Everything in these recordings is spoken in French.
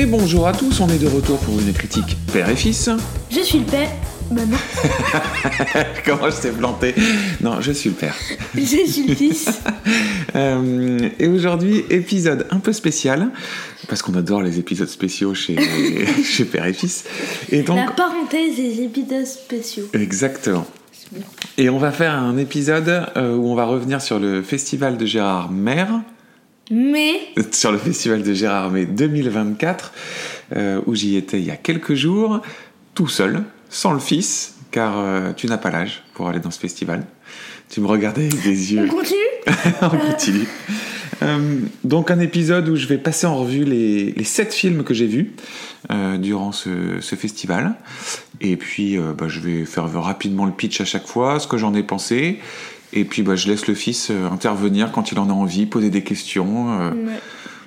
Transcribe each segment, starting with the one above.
Et bonjour à tous, on est de retour pour une critique père et fils. Je suis le père. Non, Comment je t'ai planté Non, je suis le père. je suis le fils. Euh, et aujourd'hui, épisode un peu spécial, parce qu'on adore les épisodes spéciaux chez, chez père et fils. Et donc, La parenthèse des épisodes spéciaux. exactement. Et on va faire un épisode euh, où on va revenir sur le festival de Gérard Maire, Mais sur le festival de Gérard May 2024, euh, où j'y étais il y a quelques jours, tout seul, sans le fils, car euh, tu n'as pas l'âge pour aller dans ce festival. Tu me regardais avec des on yeux continue? En continu. Euh, donc un épisode où je vais passer en revue les, les sept films que j'ai vus durant ce, ce festival. Et puis bah, je vais faire rapidement le pitch à chaque fois, ce que j'en ai pensé. Et puis bah, je laisse le fils euh, intervenir quand il en a envie, poser des questions. euh, Ouais,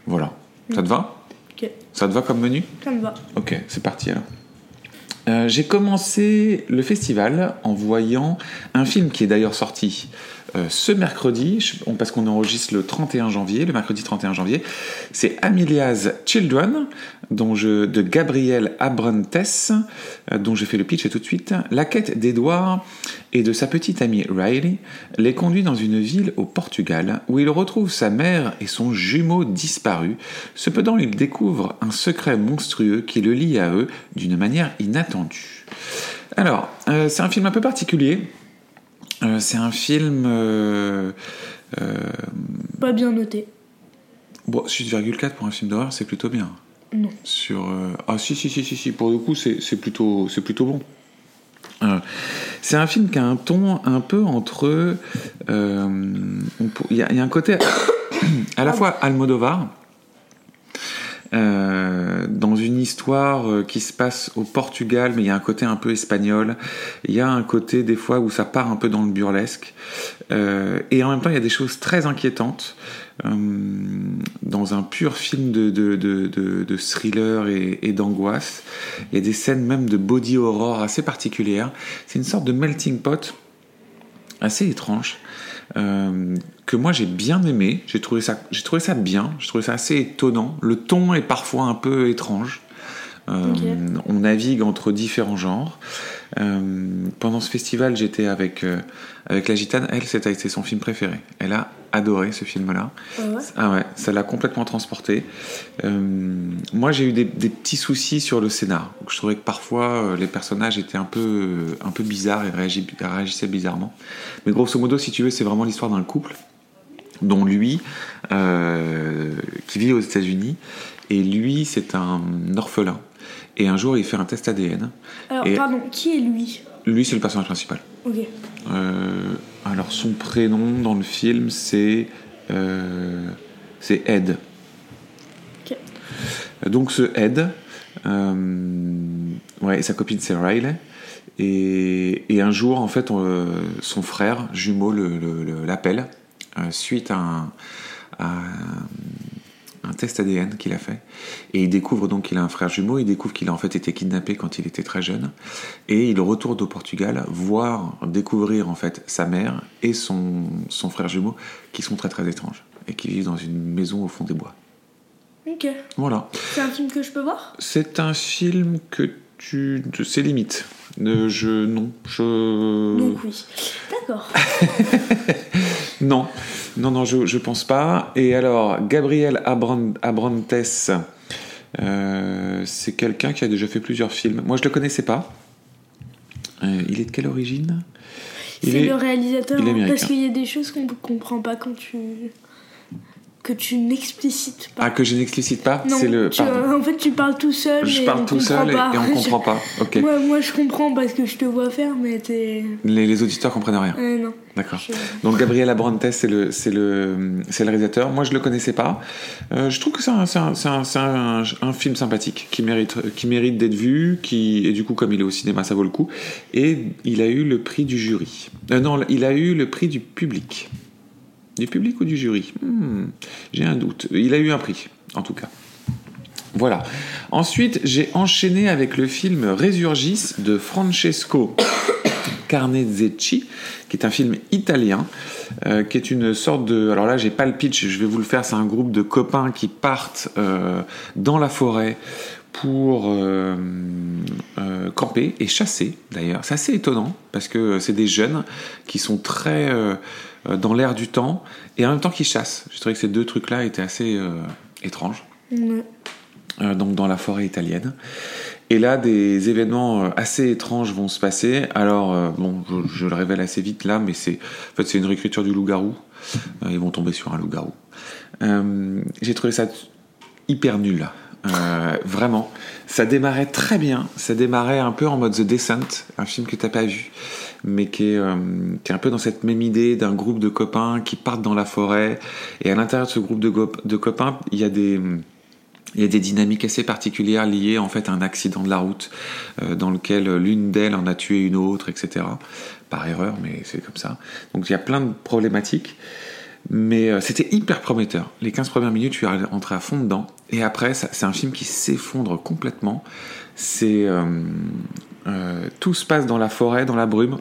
voilà. Ça te va ok, Ça te va comme menu? Ça me va. Ok, c'est parti alors. Euh, j'ai commencé le festival en voyant un film qui est d'ailleurs sorti euh, ce mercredi, parce qu'on enregistre le 31 janvier, le mercredi 31 janvier. C'est Amelia's Children, dont je, de Gabriel Abrantes, euh, dont je fais le pitch tout de suite. La quête d'Edward et de sa petite amie Riley les conduit dans une ville au Portugal où il retrouve sa mère et son jumeau disparu. Cependant, il découvre un secret monstrueux qui le lie à eux d'une manière inattendue. Alors, euh, c'est un film un peu particulier. Euh, c'est un film. euh, euh, Pas bien noté. bon, 6,4 pour un film d'horreur, c'est plutôt bien. Non. Sur, ah, si, si, si, si, si, pour le coup, c'est plutôt, plutôt bon. C'est un film qui a un ton un peu entre. Il y, a- il y a un côté à la fois Almodovar, euh, dans une histoire euh, qui se passe au Portugal, mais il y a un côté un peu espagnol. Il y a un côté des fois où ça part un peu dans le burlesque. Euh, et en même temps, il y a des choses très inquiétantes. dans un pur film de thriller et, et d'angoisse. Il y a des scènes même de body horror assez particulières. C'est une sorte de melting pot assez étrange. Euh, que moi j'ai bien aimé, j'ai trouvé ça, j'ai trouvé ça bien, j'ai trouvé ça assez étonnant. Le ton est parfois un peu étrange. Euh. On navigue entre différents genres. Euh, pendant ce festival, j'étais avec avec la gitane. Elle, c'était son film préféré. Elle a adoré ce film-là. Ah ouais Ah ouais, ça l'a complètement transporté. Euh, moi, j'ai eu des, des petits soucis sur le scénar. Je trouvais que parfois euh, les personnages étaient un peu, un peu bizarres et réagi- réagissaient bizarrement. Mais grosso modo, si tu veux, c'est vraiment l'histoire d'un couple dont lui, euh, qui vit aux États-Unis, et lui, c'est un orphelin. Et un jour, il fait un test ADN. Alors, Et- pardon, qui est lui? Lui, c'est le personnage principal. Ok. Euh, alors son prénom dans le film c'est euh, c'est Ed. Ok. Donc ce Ed, euh, ouais, et sa copine c'est Riley. Et, et un jour en fait on, son frère jumeau le- le- le- l'appelle suite à un, à un- test ADN qu'il a fait. Et il découvre donc qu'il a un frère jumeau, il découvre qu'il a en fait été kidnappé quand il était très jeune. Et il retourne au Portugal voir, découvrir en fait sa mère et son, son frère jumeau qui sont très très étranges et qui vivent dans une maison au fond des bois. Ok. Voilà. C'est un film que je peux voir? C'est un film que tu... C'est limite. Euh, je... Non. Je... Donc oui. D'accord. Non, non, non, je, je pense pas. Et alors, Gabriel Abran- Abrantes, euh, c'est quelqu'un qui a déjà fait plusieurs films. Moi, je le connaissais pas. Euh, il est de quelle origine? C'est est- le réalisateur. il est américain. parce qu'il y a des choses qu'on ne comprend pas quand tu. Que tu n'explicites pas. Ah, que je n'explicite pas non, C'est le. tu- en fait, tu parles tout seul. Je parle tout seul et, et on comprend pas. Ok. moi, moi, je comprends parce que je te vois faire, mais t'es. Les, les auditeurs comprennent rien. Euh, non. D'accord. Je- Donc Gabriel Abrantes, c'est le, c'est le, c'est le réalisateur. Moi, je le connaissais pas. Euh, je trouve que c'est un, un, un- un film sympathique qui mérite, qui mérite d'être vu, qui et du coup, comme il est au cinéma, ça vaut le coup. Et il a eu le prix du jury. Euh, non, il a eu le prix du public. Du public ou du jury Hmm, J'ai un doute. Il a eu un prix, en tout cas. Voilà. Ensuite, j'ai enchaîné avec le film Résurgis de Francesco Carne Zecchi, qui est un film italien, euh, qui est une sorte de... Alors là, j'ai pas le pitch, je vais vous le faire. C'est un groupe de copains qui partent euh, dans la forêt pour euh, euh, camper et chasser d'ailleurs. C'est assez étonnant parce que c'est des jeunes qui sont très euh, euh, dans l'air du temps et en même temps qui chassent. Je trouvais que ces deux trucs-là étaient assez euh, étranges. Euh, donc dans la forêt italienne. Et là, des événements euh, assez étranges vont se passer. Alors, euh, bon, je, je le révèle assez vite là, mais c'est en fait c'est une réécriture du loup-garou. Euh, ils vont tomber sur un loup-garou. Euh, J'ai trouvé ça hyper nul. Euh, vraiment, ça démarrait très bien. Ça démarrait un peu en mode The Descent, un film que t'as pas vu, mais qui est, euh, qui est un peu dans cette même idée d'un groupe de copains qui partent dans la forêt. Et à l'intérieur de ce groupe de, copains, il y a des il y a des dynamiques assez particulières liées en fait à un accident de la route euh, dans lequel l'une d'elles en a tué une autre, etc. Par erreur, mais c'est comme ça. Donc il y a plein de problématiques. Mais euh, c'était hyper prometteur. Les 15 premières minutes, je suis rentré à fond dedans. Et après, c'est un film qui s'effondre complètement. C'est euh, euh, tout se passe dans la forêt, dans la brume.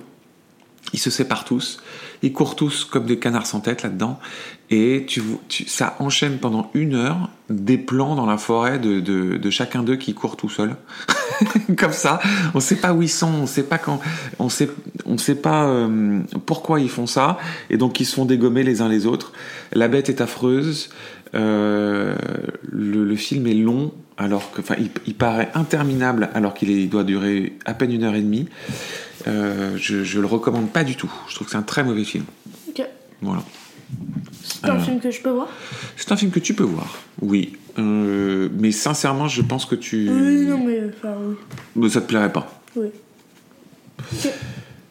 Ils se séparent tous. Ils courent tous comme des canards sans tête là-dedans. Et tu, ça enchaîne pendant une heure des plans dans la forêt de, chacun d'eux qui court tout seul. comme ça. On sait pas où ils sont, on sait pas quand, on sait, pas euh, pourquoi ils font ça. Et donc ils se font dégommer les uns les autres. La bête est affreuse. Euh, le, film est long, alors que, enfin, il, paraît interminable, alors qu'il doit durer à peine une heure et demie. Euh, je, je le recommande pas du tout. Je trouve que c'est un très mauvais film. Ok. Voilà. C'est un Euh. film que je peux voir C'est un film que tu peux voir, oui. Euh, mais sincèrement, je pense que tu. Oui, non, mais enfin, oui. Mais ça te plairait pas. Oui.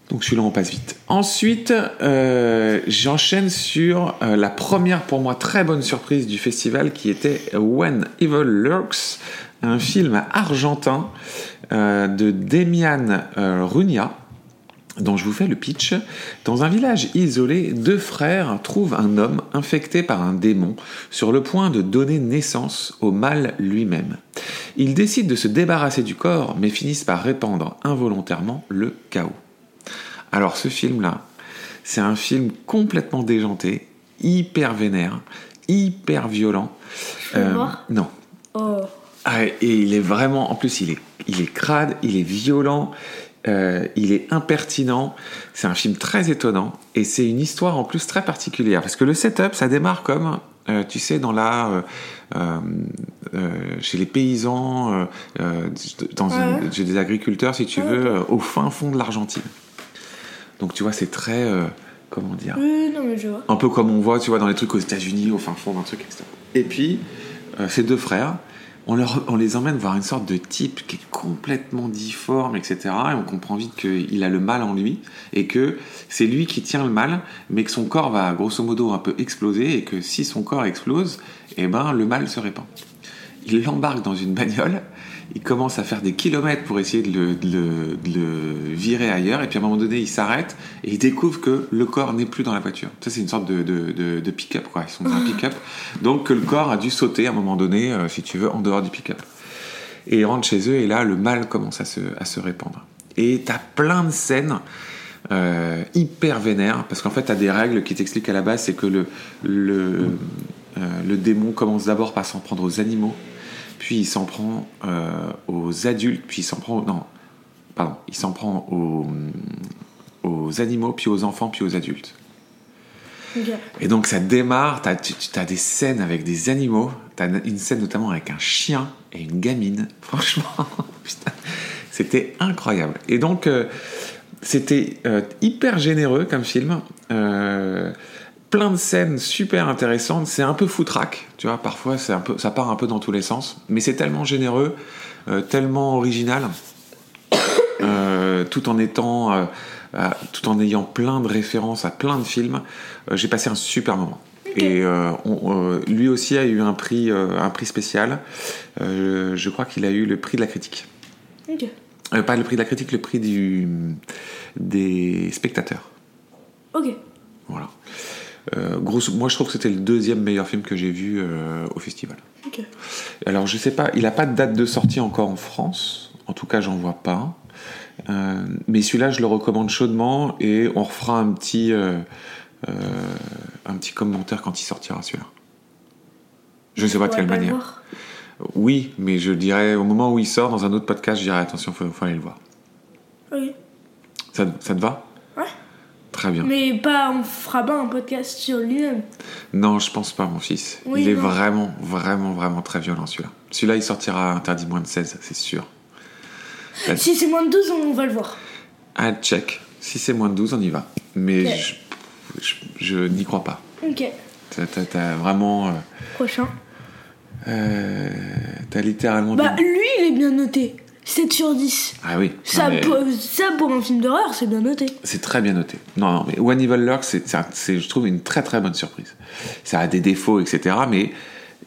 Donc celui-là, on passe vite. Ensuite, euh, j'enchaîne sur euh, la première pour moi très bonne surprise du festival qui était When Evil Lurks, un film argentin euh, de Demian Runia dont je vous fais le pitch. Dans un village isolé, deux frères trouvent un homme infecté par un démon sur le point de donner naissance au mal lui-même. Ils décident de se débarrasser du corps, mais finissent par répandre involontairement le chaos. Alors ce film-là, c'est un film complètement déjanté, hyper vénère, hyper violent. Voir non, Oh. ah, et il est vraiment, en plus, il est, il est crade, il est violent, euh, il est impertinent. C'est un film très étonnant et c'est une histoire en plus très particulière parce que le setup, ça démarre comme, euh, tu sais, dans la, euh, chez les paysans, dans Ouais. une- chez des agriculteurs, si tu Ouais, veux, au fin fond de l'Argentine. Donc tu vois, c'est très, comment dire, Oui, non, mais je vois. un peu comme on voit, tu vois, dans les trucs aux États-Unis, au fin fond d'un truc, etc. Et puis, ces deux frères, on, les emmène voir une sorte de type qui est complètement difforme, etc. Et on comprend vite qu'il a le mal en lui et que c'est lui qui tient le mal, mais que son corps va grosso modo un peu exploser et que si son corps explose, eh ben le mal se répand. Il l'embarque dans une bagnole, il commence à faire des kilomètres pour essayer de le, virer ailleurs, et puis à un moment donné, il s'arrête et il découvre que le corps n'est plus dans la voiture. Ça, c'est une sorte de, pick-up, quoi. Ils sont dans un pick-up. Donc, que le corps a dû sauter à un moment donné, euh, si tu veux, en dehors du pick-up. Et ils rentrent chez eux, et là, le mal commence à se, répandre. Et t'as plein de scènes euh, hyper vénères, parce qu'en fait, t'as des règles qui t'expliquent à la base, c'est que le, euh, le démon commence d'abord par s'en prendre aux animaux, puis il s'en prend euh, aux adultes, puis il s'en prend... Non, pardon, il s'en prend aux, aux animaux, puis aux enfants, puis aux adultes. Et donc ça démarre, t'as, tu as des scènes avec des animaux, t'as une scène notamment avec un chien et une gamine. Franchement, putain, c'était incroyable. Et donc euh, c'était euh, hyper généreux comme film. Euh, plein de scènes super intéressantes. C'est un peu foutraque, tu vois. Parfois, c'est un peu, ça part un peu dans tous les sens, mais c'est tellement généreux, euh, tellement original, euh, tout en étant, euh, tout en ayant plein de références à plein de films. J'ai passé un super moment. Et on- lui aussi a eu un prix, un prix spécial. Je crois qu'il a eu le prix de la critique. Ok. Euh, pas le prix de la critique, le prix du, des spectateurs. Ok. Voilà. Euh, grosso- moi, je trouve que c'était le deuxième meilleur film que j'ai vu euh, au festival. Ok. Alors, je sais pas, il n'a pas de date de sortie encore en France. En tout cas, j'en vois pas. Euh, mais celui-là, je le recommande chaudement et on refera un petit, un petit commentaire quand il sortira celui-là. Je ne sais pas de quelle manière. Oui, mais je dirais au moment où il sort dans un autre podcast, je dirais attention, faut, faut aller le voir. Oui. Ça, ça te va? Ouais. Très bien. Mais pas, on fera pas un podcast sur lui-même. Non, je pense pas, mon fils. Oui, il est non. vraiment, vraiment, vraiment très violent celui-là. Celui-là, il sortira interdit moins de 16, c'est sûr. Si c'est moins de 12, on va le voir. Ah, check. Si c'est moins de 12, on y va. Mais je, je, je n'y crois pas. Ok. T'as, vraiment. euh, Prochain. euh, t'as littéralement. Bah, lui, il est bien noté. 7 sur 10. Ah oui. Ça, mais pour, ça, pour un film d'horreur, c'est bien noté. C'est très bien noté. Non, non, mais One Evil Lurk, c'est, je trouve, une très très bonne surprise. Ça a des défauts, etc. Mais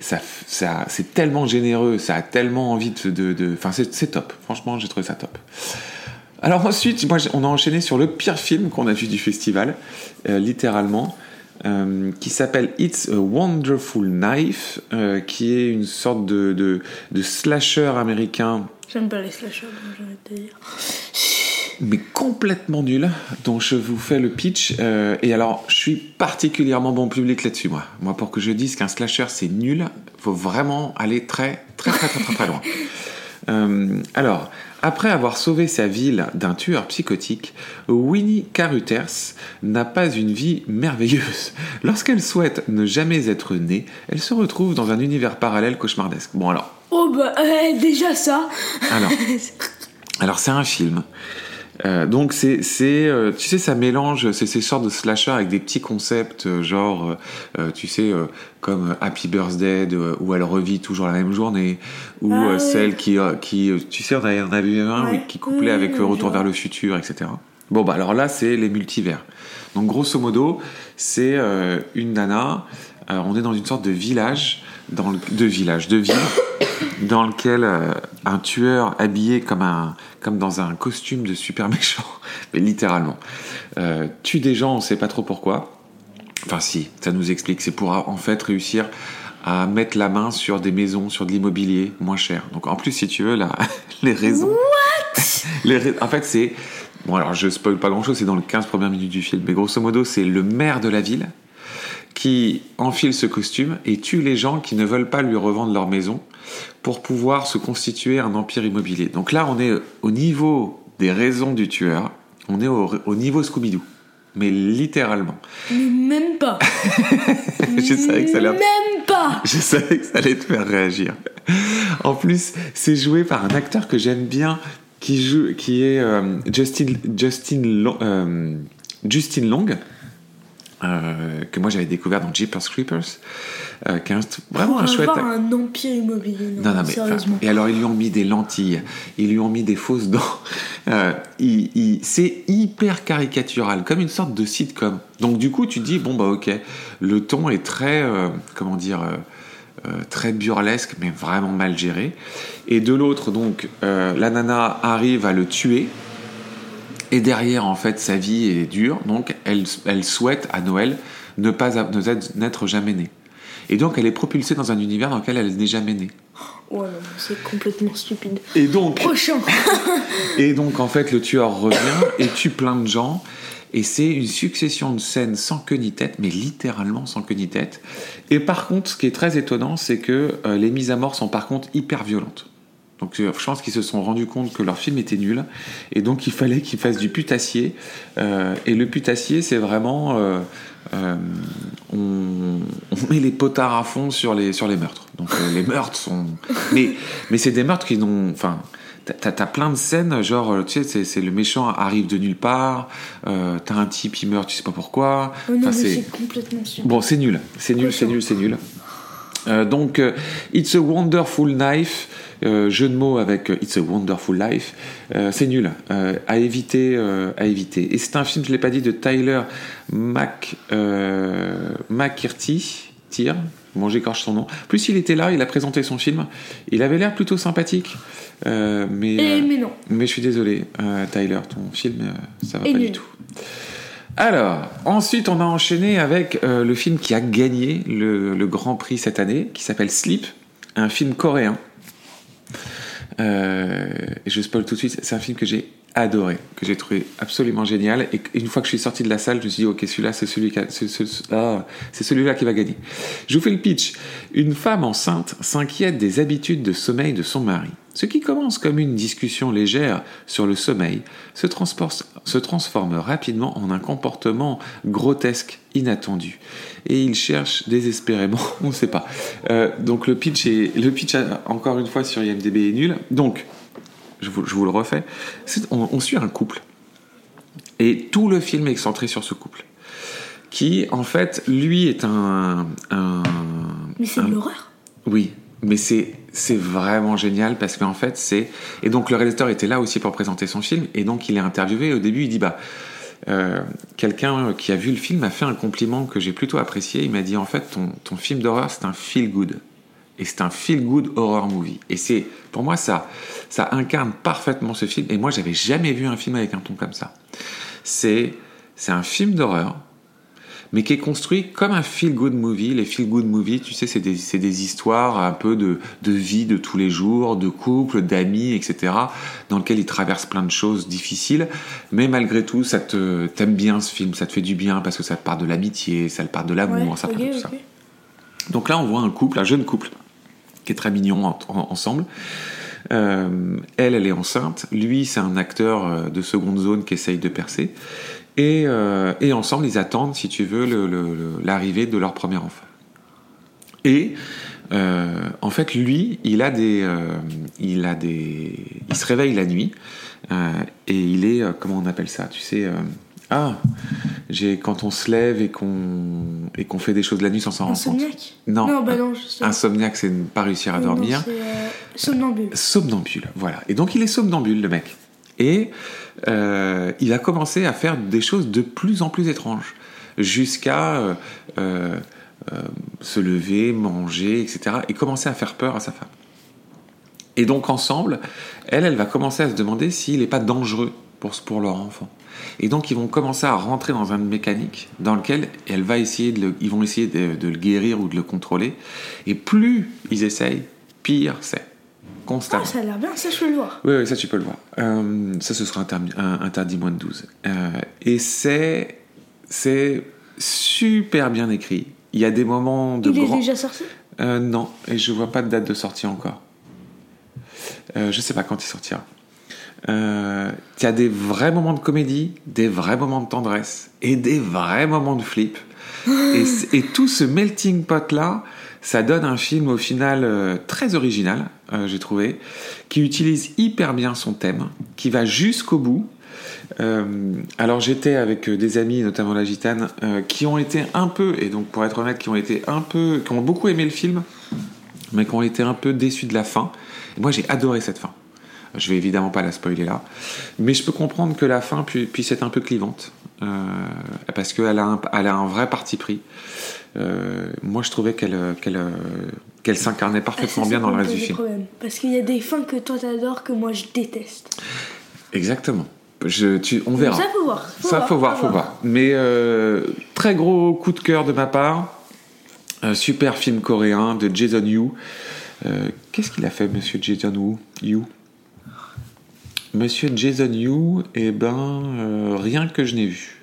ça, ça, c'est tellement généreux, ça a tellement envie de. enfin, c'est, c'est top. Franchement, j'ai trouvé ça top. Alors ensuite, moi, on a enchaîné sur le pire film qu'on a vu du festival, euh, littéralement, euh, qui s'appelle It's a Wonderful Knife, euh, qui est une sorte de, de, de slasher américain J'aime pas les slashers, donc j'ai envie de te dire. mais complètement nul, dont je vous fais le pitch. euh, et alors, je suis particulièrement bon public là-dessus, moi. Moi, pour que je dise qu'un slasher c'est nul, faut vraiment aller très, très, très, très, très, très loin. Euh, alors, après avoir sauvé sa ville d'un tueur psychotique, Winnie Carruthers n'a pas une vie merveilleuse. Lorsqu'elle souhaite ne jamais être née, elle se retrouve dans un univers parallèle cauchemardesque. Bon alors, Oh bah, euh, déjà ça. alors, alors c'est un film. Euh, donc c'est, c'est euh, tu sais, ça mélange, c'est ces sortes de slasher avec des petits concepts, euh, genre, euh, euh, tu sais, euh, comme Happy Birthday, de- où elle revit toujours la même journée, ou Ah euh, celle qui, qui, tu sais, on a, on a vu un Ouais. oui, qui couplait Oui, avec oui, Retour vers le futur, etc. Bon bah alors là c'est les multivers. Donc grosso modo c'est euh, une nana. euh, on est dans une sorte de village, dans le, de village, de ville, dans lequel euh, un tueur habillé comme un comme dans un costume de super méchant, mais littéralement, euh, tue des gens, on sait pas trop pourquoi. Enfin si, ça nous explique. C'est pour en fait réussir à mettre la main sur des maisons, sur de l'immobilier moins cher. Donc en plus si tu veux là, les raisons. Les rais- en fait c'est bon alors je spoil pas grand chose, c'est dans les 15 premières minutes du film, mais grosso modo c'est le maire de la ville qui enfile ce costume et tue les gens qui ne veulent pas lui revendre leur maison pour pouvoir se constituer un empire immobilier. Donc là, on est au niveau des raisons du tueur, on est au, au niveau Scooby-Doo, mais littéralement. Mais même pas. Je savais que ça allait- Même pas. Je savais que ça allait te faire réagir. En plus, c'est joué par un acteur que j'aime bien, qui joue, qui est euh, Justin Justin Long, euh, Justin Long, euh, que moi j'avais découvert dans Jeepers Creepers, euh, qui est un- vraiment Pour un chouette. avoir un empire immobilier. Non, Non, non, mais sérieusement. et alors ils lui ont mis des lentilles, ils lui ont mis des fausses dents. Euh, c'est hyper caricatural, comme une sorte de sitcom. Donc du coup, tu dis bon bah ok, le ton est très, comment dire, très burlesque, mais vraiment mal géré. Et de l'autre, donc, la nana arrive à le tuer. Et derrière, en fait, sa vie est dure, donc elle, elle souhaite à Noël ne pas n'être jamais née. Et donc, elle est propulsée dans un univers dans lequel elle n'est jamais née. Ouais, non, c'est complètement stupide. Et donc, Prochain. et donc, en fait, le tueur revient et tue plein de gens. Et c'est une succession de scènes sans queue ni tête, mais littéralement sans queue ni tête. Et par contre, ce qui est très étonnant, c'est que euh, les mises à mort sont par contre hyper violentes. Donc euh, je pense qu'ils se sont rendus compte que leur film était nul. Et donc il fallait qu'ils fassent du putassier. Euh, et le putassier, c'est vraiment... euh, euh, on, on met les potards à fond sur les, sur les meurtres. Donc les meurtres sont... Mais, mais c'est des meurtres qui n'ont... Enfin, t'as- t'as t'as plein de scènes, genre, tu sais, c'est- c'est le méchant arrive de nulle part, euh, t'as un type, il meurt, tu sais pas pourquoi. Oh non, Enfin, c'est- c'est complètement stupide. Bon, c'est nul, c'est nul, c'est nul, c'est nul. Euh, donc, euh, It's a Wonderful Knife, euh, jeu de mots avec It's a Wonderful Life, c'est nul, à éviter, à éviter. Et c'est un film, je l'ai pas dit, de Tyler Mac, McKirty, tire. Bon, j'écorche son nom. Plus il était là, il a présenté son film. Il avait l'air plutôt sympathique, euh, mais, Et, mais non. mais je suis désolé, Tyler, ton film, ça va Et pas nul. du tout. Alors, ensuite, on a enchaîné avec euh, le film qui a gagné le, Grand Prix cette année, qui s'appelle Sleep, un film coréen. Euh, je spoil tout de suite, c'est un film que j'ai adoré, que j'ai trouvé absolument génial. Et une fois que je suis sorti de la salle, je me suis dit, ok, celui-là, ah, c'est celui-là qui va gagner. Je vous fais le pitch. Une femme enceinte s'inquiète des habitudes de sommeil de son mari. Ce qui commence comme une discussion légère sur le sommeil se, se transforme rapidement en un comportement grotesque, inattendu. Et il cherche désespérément, on ne sait pas. Euh, donc le pitch, est, le pitch, encore une fois, sur IMDB est nul. Donc, je vous, je vous le refais, C'est- on, on suit un couple. Et tout le film est centré sur ce couple. Qui, en fait, lui est un. un- Mais c'est un- de l'horreur. oui, mais c'est c'est vraiment génial parce qu'en fait c'est et donc le réalisateur était là aussi pour présenter son film et donc il est interviewé et au début il dit bah euh, quelqu'un qui a vu le film m'a fait un compliment que j'ai plutôt apprécié il m'a dit en fait ton, ton film d'horreur c'est un feel good et c'est un feel good horror movie et c'est pour moi ça ça incarne parfaitement ce film et moi j'avais jamais vu un film avec un ton comme ça c'est c'est un film d'horreur mais qui est construit comme un feel-good movie. Les feel-good movies, tu sais, c'est des, c'est des histoires un peu de, de vie de tous les jours, de couple, d'amis, etc., dans lequel ils traversent plein de choses difficiles. Mais malgré tout, ça te, t'aimes bien ce film, ça te fait du bien parce que ça te parle de l'amitié, ça te parle de l'amour, Ouais, ça te ok, parle de tout ça. Donc là, on voit un couple, un jeune couple, qui est très mignon en- en- ensemble. Euh, elle, elle est enceinte. Lui, c'est un acteur euh, de seconde zone qui essaye de percer. Et, euh, et ensemble, ils attendent, si tu veux, l'arrivée de leur premier enfant. Et en fait, lui, il a des, il a des, il se réveille la nuit et il est, comment on appelle ça, tu sais, ah, j'ai quand on se lève et qu'on et qu'on fait des choses la nuit sans s'en rendre compte. Insomniaque? Non, Non, bah non, je. Insomniaque, c'est ne pas réussir à Non, dormir. c'est, euh, somnambule. Somnambule, voilà. Et donc il est somnambule, le mec. Et euh, il a commencé à faire des choses de plus en plus étranges, jusqu'à euh, euh, se lever, manger, etc. Et commencer à faire peur à sa femme. Et donc ensemble, elle, elle va commencer à se demander s'il n'est pas dangereux pour, pour leur enfant. Et donc ils vont commencer à rentrer dans une mécanique dans lequel elle va essayer de le- ils vont essayer de, de le guérir ou de le contrôler. Et plus ils essayent, pire c'est. Constamment. Ah, ça a l'air bien, ça je peux le voir. Oui, oui, ça tu peux le voir. Euh, ça, ce sera interdit, interdit moins de 12. Euh, et c'est, c'est super bien écrit. Il y a des moments de Il est déjà sorti? Euh, non, et je vois pas de date de sortie encore. Je sais pas quand il sortira. Euh, Il y a des vrais moments de comédie, des vrais moments de tendresse et des vrais moments de flip. et, tout ce melting pot là, ça donne un film au final euh, très original, euh, j'ai trouvé, qui utilise hyper bien son thème, qui va jusqu'au bout. Euh, alors j'étais avec des amis, notamment la gitane, qui ont été un peu, et donc pour être honnête, qui ont été un peu, qui ont beaucoup aimé le film, mais qui ont été un peu déçus de la fin. Et moi j'ai adoré cette fin. Je vais évidemment pas la spoiler là, mais je peux comprendre que la fin pu- puisse être un peu clivante, euh, parce qu'elle a, un, elle a un vrai parti pris. Euh, moi je trouvais qu'elle qu'elle qu'elle s'incarnait Ah, ça, parfaitement ça bien dans le reste du film. problème. Parce qu'il y a des fins que toi t'adores que moi je déteste. Exactement. Je, tu, on verra. Ça faut voir. Ça, faut voir, faut voir. Mais euh, très gros coup de cœur de ma part. Un super film coréen de Jason Yu. Euh, Qu'est-ce qu'il a fait, monsieur Jason Yu? Monsieur Jason Yu, eh ben, euh, rien que je n'ai vu.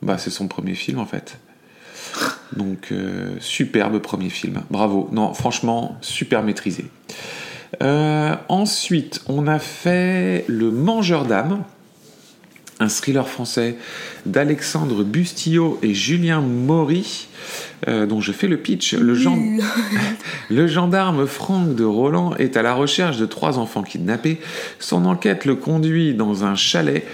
Bah, c'est son premier film, en fait. Donc, euh, superbe premier film. Bravo. Non, franchement, super maîtrisé. Euh, ensuite, on a fait Le Mangeur d'âme, un thriller français d'Alexandre Bustillo et Julien Maury, euh, dont je fais le pitch. Le, gen- le gendarme Franck de Roland est à la recherche de trois enfants kidnappés. Son enquête le conduit dans un chalet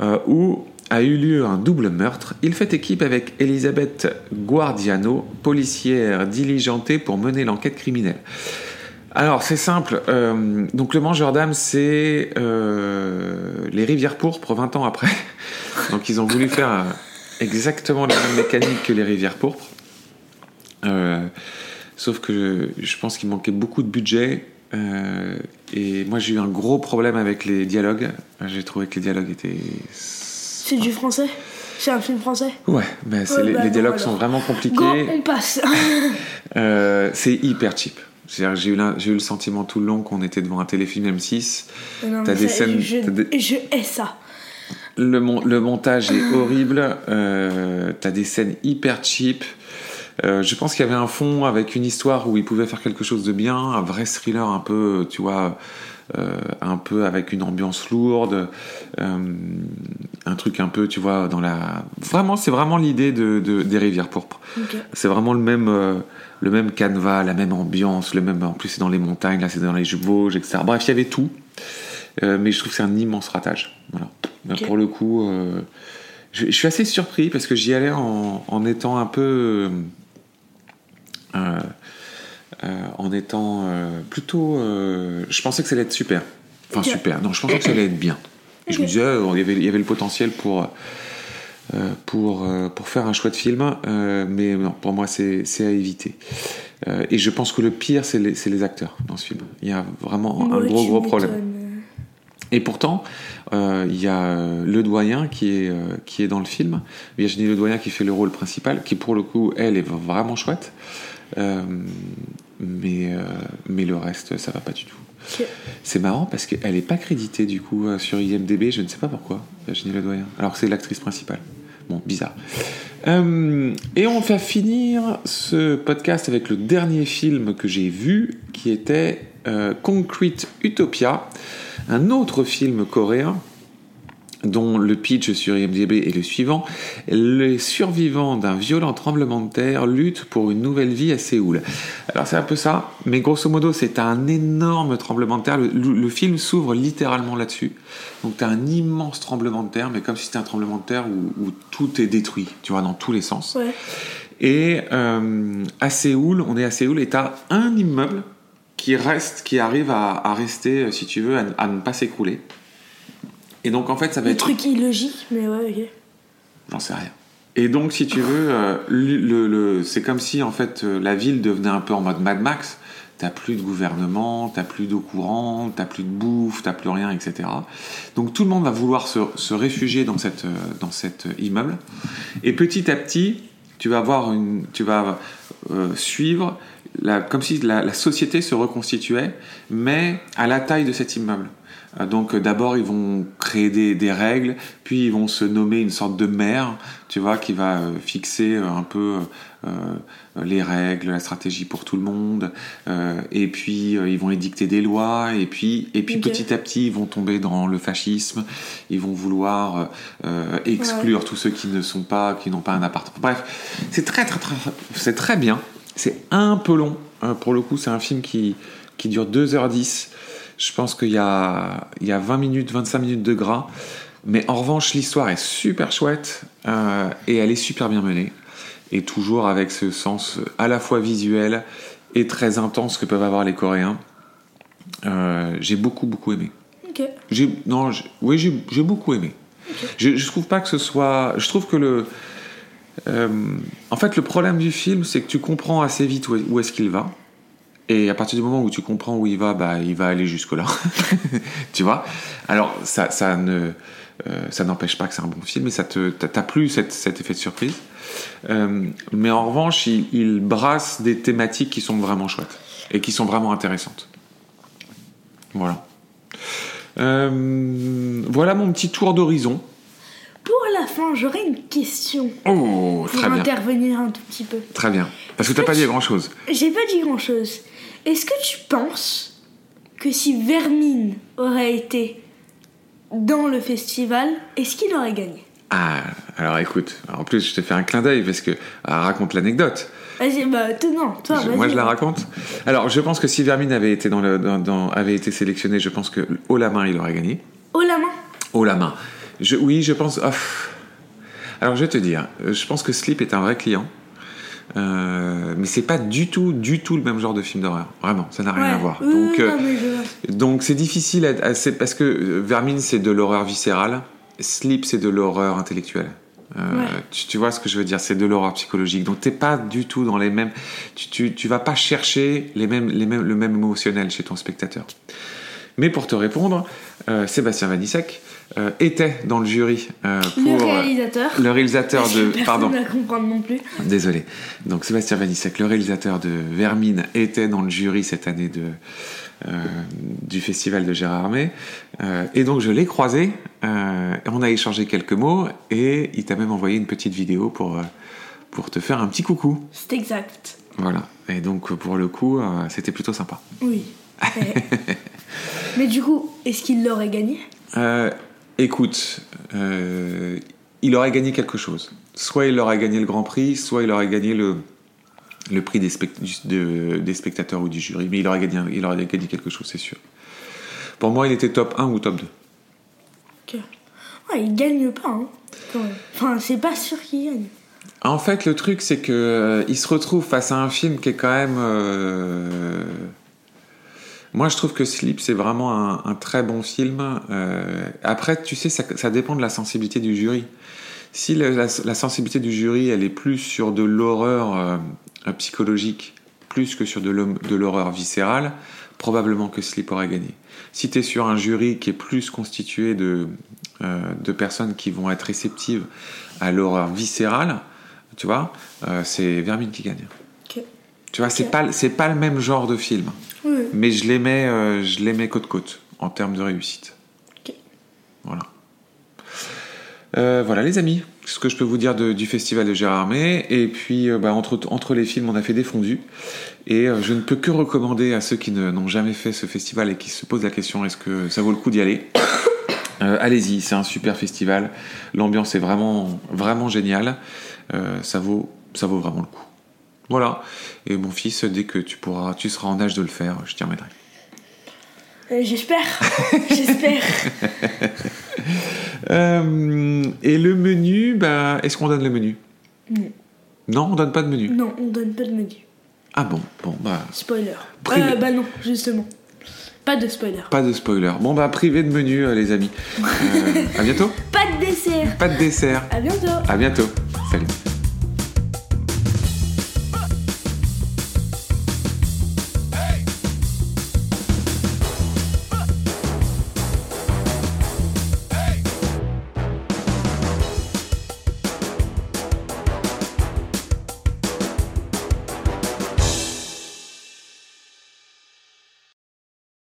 euh, où a eu lieu un double meurtre. Il fait équipe avec Elisabeth Guardiano, policière diligentée pour mener l'enquête criminelle. Alors c'est simple, euh, donc le mangeur d'âme c'est euh, les rivières pourpres 20 ans après. Donc ils ont voulu faire euh, exactement la même mécanique que les rivières pourpres. Sauf que je, je pense qu'il manquait beaucoup de budget. et moi j'ai eu un gros problème avec les dialogues. J'ai trouvé que les dialogues étaient... C'est du français? C'est un film français? Ouais, mais c'est- Ouais, les, bah les dialogues sont vraiment compliqués. On passe Euh, c'est hyper cheap. J'ai eu, la- j'ai eu le sentiment tout le long qu'on était devant un téléfilm M6. Mais non, T'as des ça, scènes- Je, t'as des- je hais ça. Le, mon- le montage est horrible. Euh, T'as des scènes hyper cheap. Euh, je pense qu'il y avait un fond avec une histoire où il pouvait faire quelque chose de bien, un vrai thriller un peu, tu vois, euh, un peu avec une ambiance lourde, euh, un truc un peu, tu vois, dans la. Vraiment, c'est vraiment l'idée de, de- des rivières pourpres. C'est vraiment le même, euh, le même canevas, la même ambiance, le même. En plus, c'est dans les montagnes, là, c'est dans les Vosges, etc. Bref, il y avait tout. Euh, mais je trouve que c'est un immense ratage. Voilà. Pour le coup, je, je suis assez surpris parce que j'y allais en, en étant un peu. Euh, en étant euh, plutôt. euh, je pensais que ça allait être super. Enfin, super. Non, je pensais que ça allait être bien. Et je me disais, il y avait, il y avait le potentiel pour. pour, pour faire un chouette film, mais non, pour moi c'est à éviter. Et je pense que le pire, c'est les, les acteurs dans ce film. Il y a vraiment un gros gros problème. Et pourtant, euh, il y a le doyen qui est, qui est dans le film, Virginie Le Doyen qui fait le rôle principal, qui pour le coup, elle est vraiment chouette. Euh, mais, euh, mais le reste, ça va pas du tout. C'est marrant parce qu'elle n'est pas créditée du coup euh, sur IMDB, je ne sais pas pourquoi, Virginie Le Doyen, alors que c'est l'actrice principale. Bon, bizarre. Euh, et on va finir ce podcast avec le dernier film que j'ai vu, qui était euh, Concrete Utopia, un autre film coréen dont le pitch sur IMDb est le suivant. Les survivants d'un violent tremblement de terre luttent pour une nouvelle vie à Séoul. Alors c'est un peu ça, mais grosso modo c'est un énorme tremblement de terre. Le, le- le film s'ouvre littéralement là-dessus. Donc tu as un immense tremblement de terre, mais comme si c'était un tremblement de terre où, où tout est détruit, tu vois, dans tous les sens. Ouais. Et euh, à Séoul, on est à Séoul et tu as un immeuble qui reste, qui arrive à, à rester, si tu veux, à, à ne pas s'écrouler. Et donc en fait ça va Le être truc illogique, mais ouais, ok. J'en sais rien. Et donc, si tu veux, euh, le, le- c'est comme si en fait euh, la ville devenait un peu en mode Mad Max. T'as plus de gouvernement, t'as plus d'eau courante, t'as plus de bouffe, t'as plus rien, etc. Donc tout le monde va vouloir se, se réfugier dans cette euh, dans cet immeuble. Et petit à petit, tu vas avoir une, tu vas euh, suivre la, comme si la, la société se reconstituait, mais à la taille de cet immeuble. Euh, Donc euh, d'abord ils vont créer des, des règles, puis ils vont se nommer une sorte de maire, tu vois, qui va euh, fixer un peu euh, les règles, la stratégie pour tout le monde, euh, et puis ils vont édicter des lois, et puis et puis petit à petit ils vont tomber dans le fascisme, ils vont vouloir euh, exclure tous ceux qui ne sont pas, qui n'ont pas un appartement. Bref, c'est très très très, c'est très bien. C'est un peu long. Pour le coup, c'est un film qui qui dure 2h10. Je pense qu'il y a, il y a 20 minutes, 25 minutes de gras. Mais en revanche, l'histoire est super chouette euh, et elle est super bien menée. Et toujours avec ce sens à la fois visuel et très intense que peuvent avoir les Coréens. Euh, j'ai beaucoup, beaucoup aimé. Ok. J'ai, non, j'ai- oui, j'ai, j'ai beaucoup aimé. Je, je trouve pas que ce soit. Je trouve que le. euh, en fait, le problème du film, c'est que tu comprends assez vite où, où est-ce qu'il va. Et à partir du moment où tu comprends où il va, bah, il va aller jusque-là. tu vois? Alors, ça, ça ne. euh, ça n'empêche pas que c'est un bon film, mais ça te, t'as plus cette- cet effet de surprise. Euh, mais en revanche, il, il brasse des thématiques qui sont vraiment chouettes et qui sont vraiment intéressantes. Voilà. Euh, voilà mon petit tour d'horizon. Pour la fin, j'aurais une question Oh, pour très bien, intervenir un tout petit peu. très bien. Parce que t'as pas dit grand chose. J'ai pas dit grand chose. Est-ce que tu penses que si Vermine aurait été dans le festival, est-ce qu'il aurait gagné? Ah, alors écoute, en plus je te fais un clin d'œil parce que ah, raconte l'anecdote. Vas-y, bah, non, toi, Je-. Moi je la raconte. Alors je pense que si Vermine avait été dans le, dans- dans- avait été sélectionné, je pense que haut la main il aurait gagné. Haut la main? Haut la main. Je, oui, je pense. pff. alors je vais te dire, je pense que Sleep est un vrai client. Euh, mais c'est pas du tout, du tout le même genre de film d'horreur. Vraiment, ça n'a rien Ouais. à voir. Oui, Donc, oui, euh, je- Donc c'est difficile à, parce que euh, Vermine c'est de l'horreur viscérale, Sleep c'est de l'horreur intellectuelle. Euh, Ouais. tu, tu vois ce que je veux dire, c'est de l'horreur psychologique. Donc t'es pas du tout dans les mêmes, tu, tu, tu vas pas chercher les mêmes, les mêmes, le même émotionnel chez ton spectateur. Mais pour te répondre, euh, Sébastien Vanissek euh, était dans le jury euh, pour Le réalisateur. le réalisateur de. Pardon, ne comprendre non plus. désolé. Donc Sébastien Vanissek, le réalisateur de Vermine, était dans le jury cette année de, euh, du festival de Gérard Armé. Et donc je l'ai croisé, on a échangé quelques mots et il t'a même envoyé une petite vidéo pour, pour te faire un petit coucou. C'est exact. Voilà. Et donc pour le coup, c'était plutôt sympa. Oui. Mais du coup, est-ce qu'il l'aurait gagné? Écoute, euh, il aurait gagné quelque chose. Soit il aurait gagné le Grand Prix, soit il aurait gagné le, le prix des, spect- de- des spectateurs ou du jury. Mais il aurait gagné, il aurait gagné quelque chose, c'est sûr. Pour moi, il était top 1 ou top 2. Ok. Ouais, il gagne pas, hein. Enfin, c'est pas sûr qu'il gagne. En fait, le truc, c'est que euh, il se retrouve face à un film qui est quand même. euh, Moi, je trouve que Sleep, c'est vraiment un, très bon film. Euh, Après, tu sais, ça, dépend de la sensibilité du jury. Si la, sensibilité du jury, elle est plus sur de l'horreur euh, psychologique, plus que sur de l'horreur viscérale, probablement que Sleep aurait gagné. Si tu es sur un jury qui est plus constitué de, euh, de personnes qui vont être réceptives à l'horreur viscérale, tu vois, c'est Vermine qui gagne. Tu vois, c'est pas c'est pas le même genre de film, Oui. mais je les mets euh, je les mets côte côte en termes de réussite. Ok. Voilà. Euh, voilà les amis, ce que je peux vous dire de- du festival de Gérard Armé. Et puis euh, bah, entre, entre les films, on a fait des fondus. Et euh, je ne peux que recommander à ceux qui n'ont jamais fait ce festival et qui se posent la question est-ce que ça vaut le coup d'y aller? Allez-y, c'est un super festival. L'ambiance est vraiment vraiment géniale. Ça vaut ça vaut vraiment le coup. Voilà. Et mon fils, dès que tu pourras, tu seras en âge de le faire, je t'y emmènerai. Euh, J'espère. J'espère. Euh, et le menu, bah, est-ce qu'on donne le menu? Non. Non, on donne pas de menu? Non, on donne pas de menu. Ah bon, bon, bah, Spoiler. Privé. Euh, bah non, justement. Pas de spoiler. pas de spoiler. Bon, bah, privé de menu, euh, les amis. À bientôt. Pas de dessert. Pas de dessert. À bientôt. À bientôt. Salut.